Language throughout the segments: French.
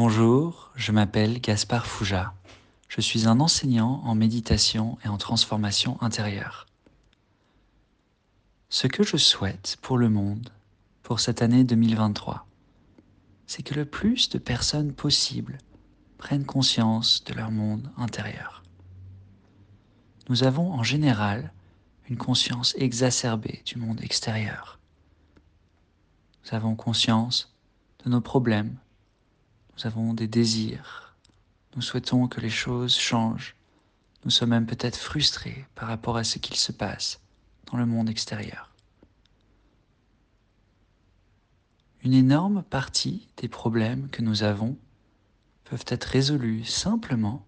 Bonjour, je m'appelle Gaspard Fouja. Je suis un enseignant en méditation et en transformation intérieure. Ce que je souhaite pour le monde, pour cette année 2023, c'est que le plus de personnes possible prennent conscience de leur monde intérieur. Nous avons en général une conscience exacerbée du monde extérieur. Nous avons conscience de nos problèmes, nous avons des désirs, nous souhaitons que les choses changent, nous sommes même peut-être frustrés par rapport à ce qu'il se passe dans le monde extérieur. Une énorme partie des problèmes que nous avons peuvent être résolus simplement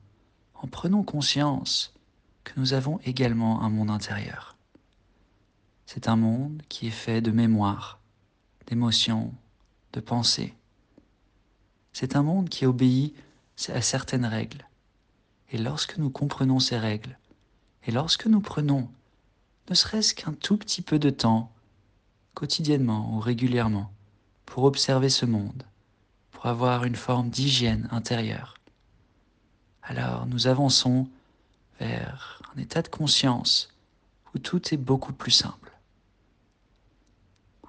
en prenant conscience que nous avons également un monde intérieur. C'est un monde qui est fait de mémoire, d'émotions, de pensées. C'est un monde qui obéit à certaines règles. Et lorsque nous comprenons ces règles, et lorsque nous prenons ne serait-ce qu'un tout petit peu de temps, quotidiennement ou régulièrement, pour observer ce monde, pour avoir une forme d'hygiène intérieure, alors nous avançons vers un état de conscience où tout est beaucoup plus simple.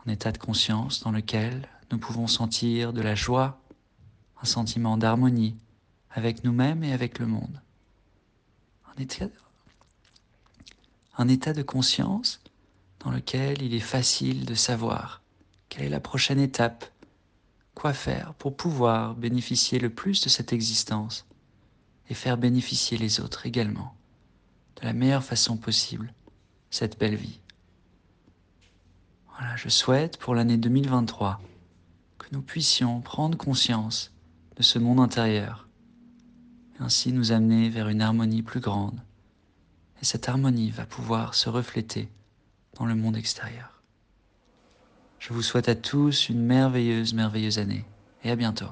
Un état de conscience dans lequel nous pouvons sentir de la joie, un sentiment d'harmonie avec nous-mêmes et avec le monde. Un état, de conscience dans lequel il est facile de savoir quelle est la prochaine étape, quoi faire pour pouvoir bénéficier le plus de cette existence et faire bénéficier les autres également de la meilleure façon possible cette belle vie. Voilà, je souhaite pour l'année 2023 que nous puissions prendre conscience de ce monde intérieur, et ainsi nous amener vers une harmonie plus grande. Et cette harmonie va pouvoir se refléter dans le monde extérieur. Je vous souhaite à tous une merveilleuse, merveilleuse année, et à bientôt.